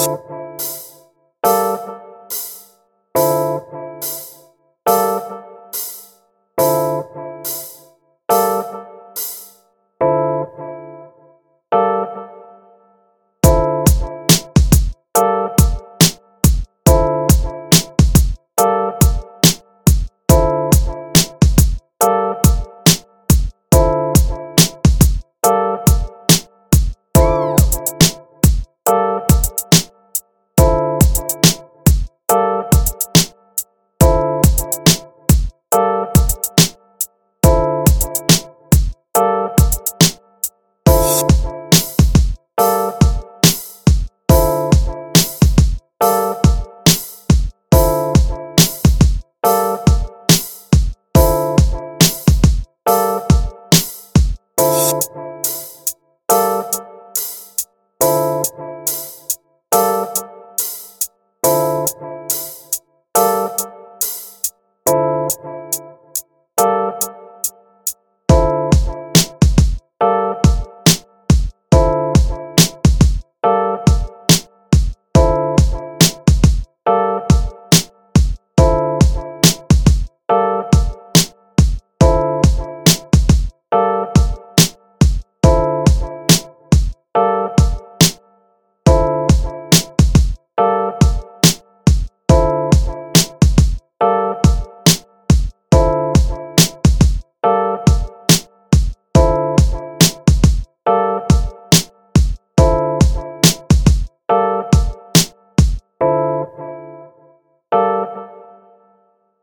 Podcast. You